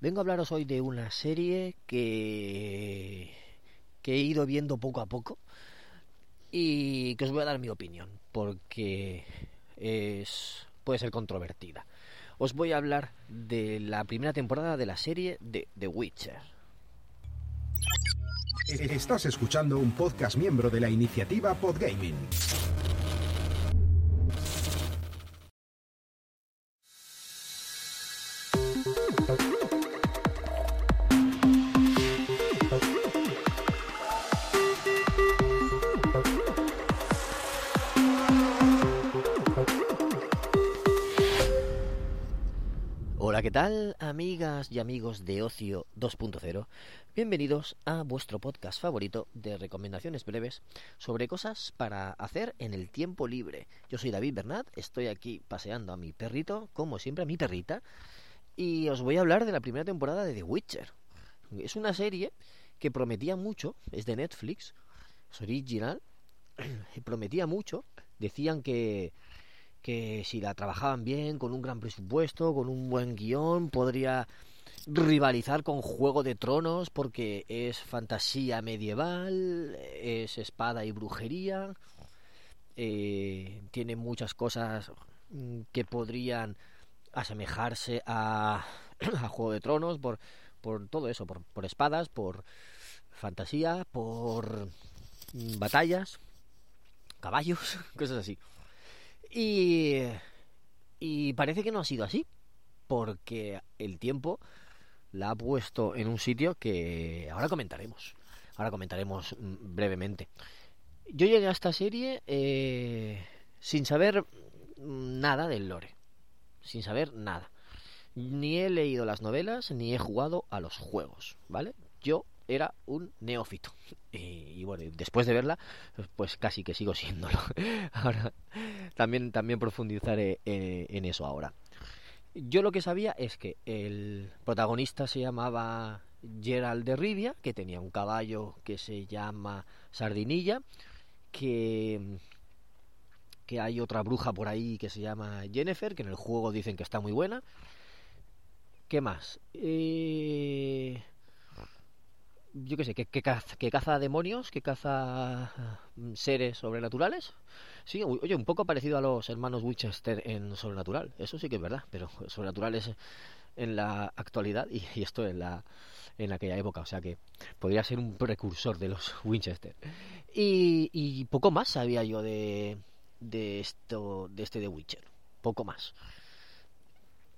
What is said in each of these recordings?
Vengo a hablaros hoy de una serie que que he ido viendo poco a poco y que os voy a dar mi opinión porque es puede ser controvertida. Os voy a hablar de la primera temporada de la serie de The Witcher. Estás escuchando un podcast miembro de la iniciativa Podgaming. ¿Qué tal, amigas y amigos de Ocio 2.0? Bienvenidos a vuestro podcast favorito de recomendaciones breves sobre cosas para hacer en el tiempo libre. Yo soy David Bernat, estoy aquí paseando a mi perrito, como siempre a mi perrita, y os voy a hablar de la primera temporada de The Witcher. Es una serie que prometía mucho, es de Netflix, es original, y prometía mucho. Decían que que si la trabajaban bien, con un gran presupuesto, con un buen guion, podría rivalizar con Juego de Tronos porque es fantasía medieval, es espada y brujería, eh, tiene muchas cosas mm, que podrían asemejarse a, a Juego de Tronos por, por todo eso, por, por espadas, por fantasía, por mm, batallas, caballos, cosas así. Y, y parece que no ha sido así, porque el tiempo la ha puesto en un sitio que ahora comentaremos. Ahora comentaremos mm, brevemente. Yo llegué a esta serie eh, sin saber nada del lore. Sin saber nada. Ni he leído las novelas, ni he jugado a los juegos, ¿vale? Yo era un neófito. Y, bueno, después de verla, pues casi que sigo siéndolo. Ahora también, también profundizaré en, en, eso ahora. Yo lo que sabía es que el protagonista se llamaba Gerald de Rivia, que tenía un caballo que se llama Sardinilla, que que hay otra bruja por ahí que se llama Jennifer, que en el juego dicen que está muy buena. ¿Qué más? Eh yo qué sé, que, que, caza, que caza demonios, que caza mm, seres sobrenaturales. Sí, oye, un poco parecido a los hermanos Winchester en Sobrenatural, eso sí que es verdad, pero Sobrenatural es en la actualidad y, y esto en la en aquella época, o sea que podría ser un precursor de los Winchester. Y, y poco más sabía yo de, de esto, de este de Witcher, poco más.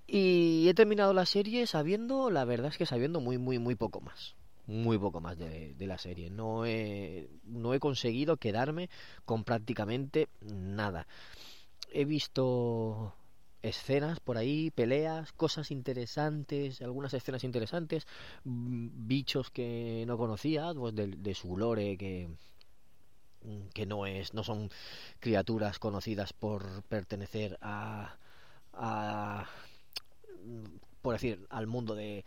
Y he terminado la serie sabiendo, la verdad es que sabiendo muy, muy, muy poco más muy poco más de, la serie. No he, no he conseguido quedarme con prácticamente nada. He visto escenas por ahí, peleas, cosas interesantes, algunas escenas interesantes, bichos que no conocía, pues de, de su lore que que no es no son criaturas conocidas por pertenecer a a por decir al mundo de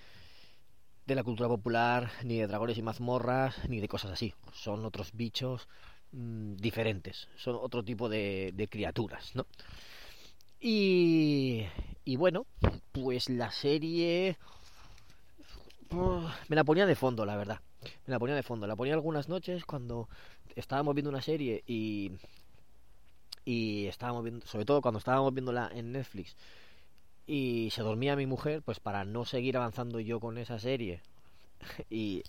de la cultura popular, ni de dragones y mazmorras, ni de cosas así. Son otros bichos mmm, diferentes, son otro tipo de, de criaturas, ¿no? Y, y, bueno, pues la serie me la ponía de fondo, la verdad. Me la ponía de fondo. La ponía algunas noches cuando estábamos viendo una serie y y estábamos viendo, sobre todo cuando estábamos viéndola en Netflix y se dormía mi mujer, pues para no seguir avanzando yo con esa serie y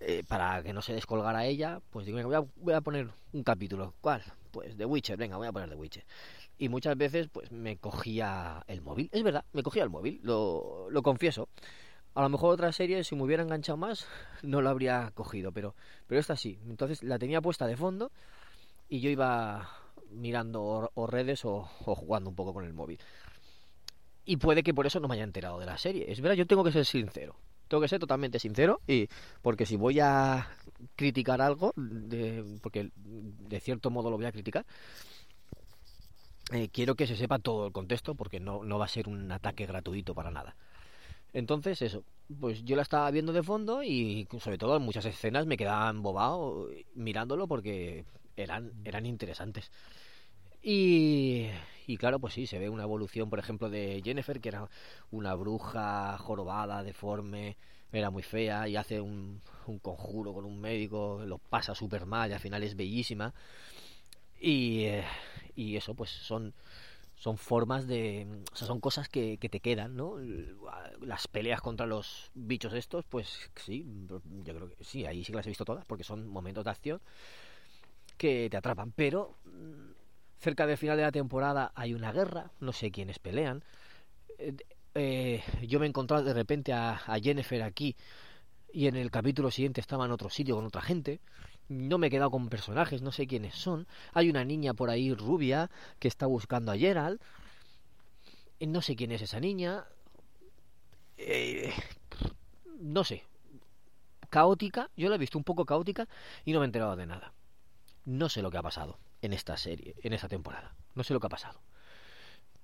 eh, para que no se descolgara ella, pues digo, voy a, voy a poner un capítulo. ¿Cuál? Pues The Witcher, venga, voy a poner The Witcher. Y muchas veces pues me cogía el móvil, es verdad, me cogía el móvil, lo, lo confieso. A lo mejor otra serie, si me hubiera enganchado más, no lo habría cogido, pero, pero esta sí. Entonces la tenía puesta de fondo y yo iba mirando o, o redes o, o jugando un poco con el móvil. Y puede que por eso no me haya enterado de la serie. Es verdad, yo tengo que ser sincero. Tengo que ser totalmente sincero y porque si voy a criticar algo, de, porque de cierto modo lo voy a criticar, eh, quiero que se sepa todo el contexto porque no, no va a ser un ataque gratuito para nada. Entonces, eso, pues yo la estaba viendo de fondo y sobre todo en muchas escenas me quedaban bobado mirándolo porque eran, eran interesantes. Y, claro, pues sí, se ve una evolución, por ejemplo, de Jennifer, que era una bruja jorobada, deforme, era muy fea y hace un, un conjuro con un médico, lo pasa súper mal y al final es bellísima. Y, eh, y eso, pues son son formas de o sea, son cosas que, que te quedan no las peleas contra los bichos estos pues sí yo creo que sí ahí sí que las he visto todas porque son momentos de acción que te atrapan pero cerca del final de la temporada hay una guerra no sé quiénes pelean eh, eh, yo me he encontrado de repente a, Jennifer aquí y en el capítulo siguiente estaba en otro sitio con otra gente no me he quedado con personajes, no sé quiénes son. Hay una niña por ahí rubia que está buscando a Gerald. No sé quién es esa niña. Eh, no sé. Caótica, yo la he visto un poco caótica y no me he enterado de nada. No sé lo que ha pasado en esta serie, en esta temporada. No sé lo que ha pasado.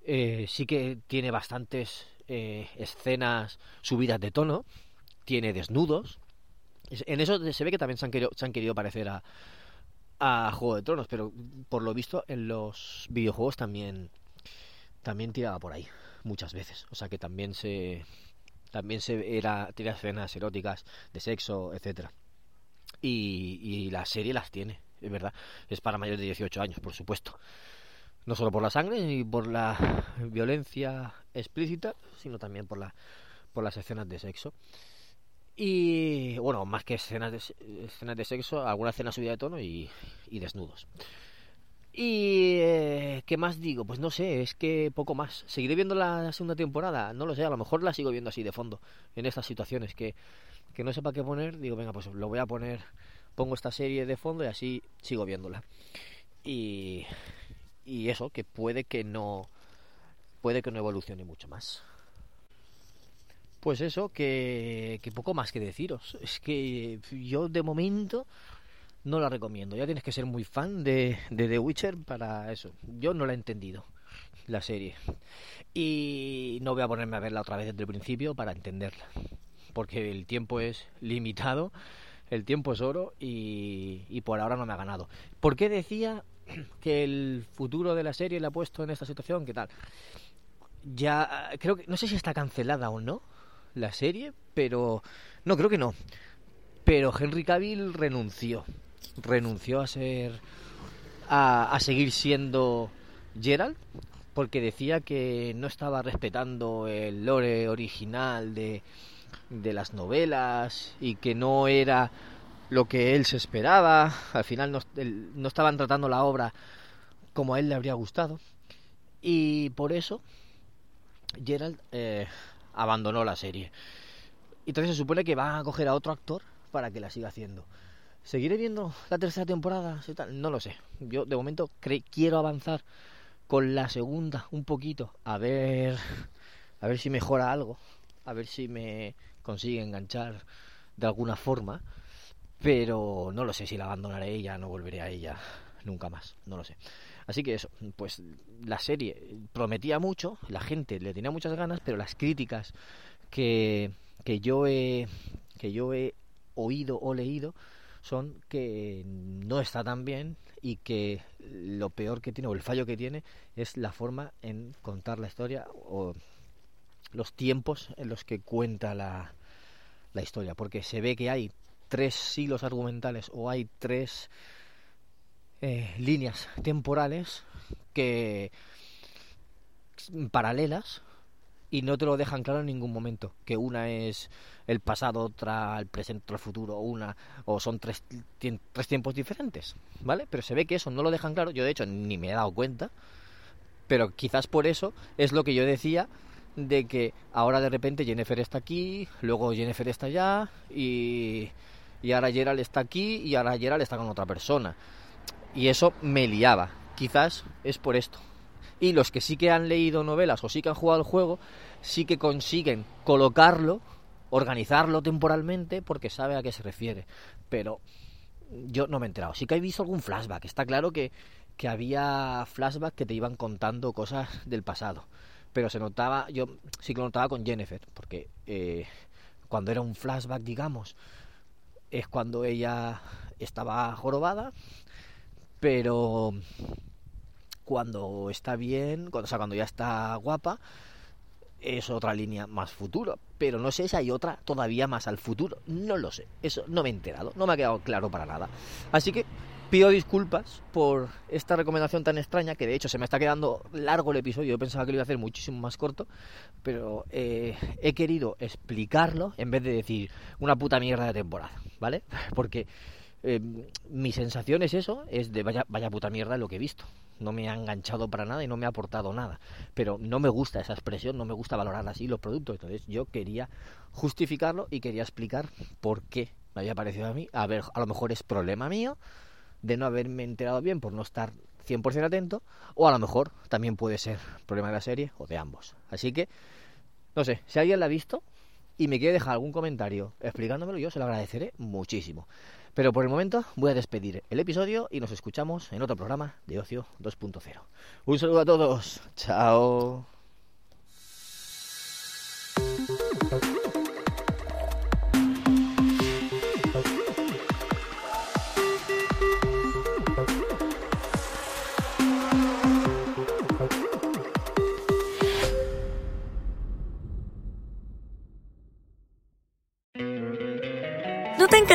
Eh, sí que tiene bastantes eh, escenas subidas de tono, tiene desnudos, en eso se ve que también se han querido, se han querido parecer a, a Juego de Tronos, pero por lo visto en los videojuegos también también tiraba por ahí muchas veces, o sea que también se también se era tira escenas eróticas de sexo, etcétera. Y la serie las tiene, es verdad, es para mayores de 18 años, por supuesto. No solo por la sangre ni por la violencia explícita, sino también por la por las escenas de sexo. Y bueno, más que escenas de, escenas de sexo, alguna escena subida de tono y, y desnudos. Y eh, ¿qué más digo? Pues no sé, es que poco más. ¿Seguiré viendo la segunda temporada? No lo sé, a lo mejor la sigo viendo así de fondo, en estas situaciones que, que no sepa qué poner, digo, venga, pues lo voy a poner, pongo esta serie de fondo y así sigo viéndola. Y, y eso, que puede que no puede que no evolucione mucho más. Pues eso, que, poco más que deciros. Es que yo de momento no la recomiendo. Ya tienes que ser muy fan de, de The Witcher para eso. Yo no la he entendido, la serie. Y no voy a ponerme a verla otra vez desde el principio para entenderla. Porque el tiempo es limitado, el tiempo es oro y, y por ahora no me ha ganado. ¿Por qué decía que el futuro de la serie la ha puesto en esta situación? ¿Qué tal? Ya creo que no sé si está cancelada o no la serie, pero no creo que no. Pero Henry Cavill renunció, renunció a ser a, a seguir siendo Gerald porque decía que no estaba respetando el lore original de, de las novelas y que no era lo que él se esperaba. Al final no, no, estaban tratando la obra como a él le habría gustado. Y por eso Gerald eh, abandonó la serie. Y entonces se supone que va a coger a otro actor para que la siga haciendo. ¿Seguiré viendo la tercera temporada? No lo sé. Yo de momento quiero avanzar con la segunda un poquito. A ver, a ver si mejora algo. A ver si me consigue enganchar de alguna forma. Pero no lo sé si la abandonaré ella, no volveré a ella nunca más. No lo sé. Así que eso, pues la serie prometía mucho, la gente le tenía muchas ganas, pero las críticas que, que yo he que yo he oído o leído son que no está tan bien y que lo peor que tiene o el fallo que tiene es la forma en contar la historia o los tiempos en los que cuenta la, la historia porque se ve que hay tres siglos argumentales o hay tres eh, líneas temporales que paralelas y no te lo dejan claro en ningún momento que una es el pasado otra el presente otro el futuro una o son tres, tres tiempos diferentes vale pero se ve que eso no lo dejan claro yo de hecho ni me he dado cuenta pero quizás por eso es lo que yo decía de que ahora de repente Jennifer está aquí luego Jennifer está allá y y ahora Gerald está aquí y ahora Gerald está con otra persona y eso me liaba. Quizás es por esto. Y los que sí que han leído novelas o sí que han jugado el juego, sí que consiguen colocarlo, organizarlo temporalmente, porque sabe a qué se refiere. Pero yo no me he enterado. Sí que he visto algún flashback. Está claro que, que había flashback que te iban contando cosas del pasado. Pero se notaba, yo sí que lo notaba con Jennifer, porque eh, cuando era un flashback, digamos, es cuando ella estaba jorobada, pero cuando está bien, cuando, o sea, cuando ya está guapa, es otra línea más futuro. Pero no sé si hay otra todavía más al futuro. No lo sé. Eso no me he enterado. No me ha quedado claro para nada. Así que pido disculpas por esta recomendación tan extraña, que de hecho se me está quedando largo el episodio. Yo pensaba que lo iba a hacer muchísimo más corto. Pero eh, he querido explicarlo en vez de decir una puta mierda de temporada. ¿Vale? Porque eh, mi sensación es eso, es de vaya, vaya puta mierda lo que he visto. No me ha enganchado para nada y no me ha aportado nada. Pero no me gusta esa expresión, no me gusta valorar así los productos. Entonces yo quería justificarlo y quería explicar por qué me había parecido a mí. A ver, a lo mejor es problema mío de no haberme enterado bien por no estar 100% atento. O a lo mejor también puede ser problema de la serie o de ambos. Así que, no sé, si alguien la ha visto y me quiere dejar algún comentario explicándomelo, yo se lo agradeceré muchísimo. Pero por el momento voy a despedir el episodio y nos escuchamos en otro programa de Ocio 2.0. Un saludo a todos. Chao.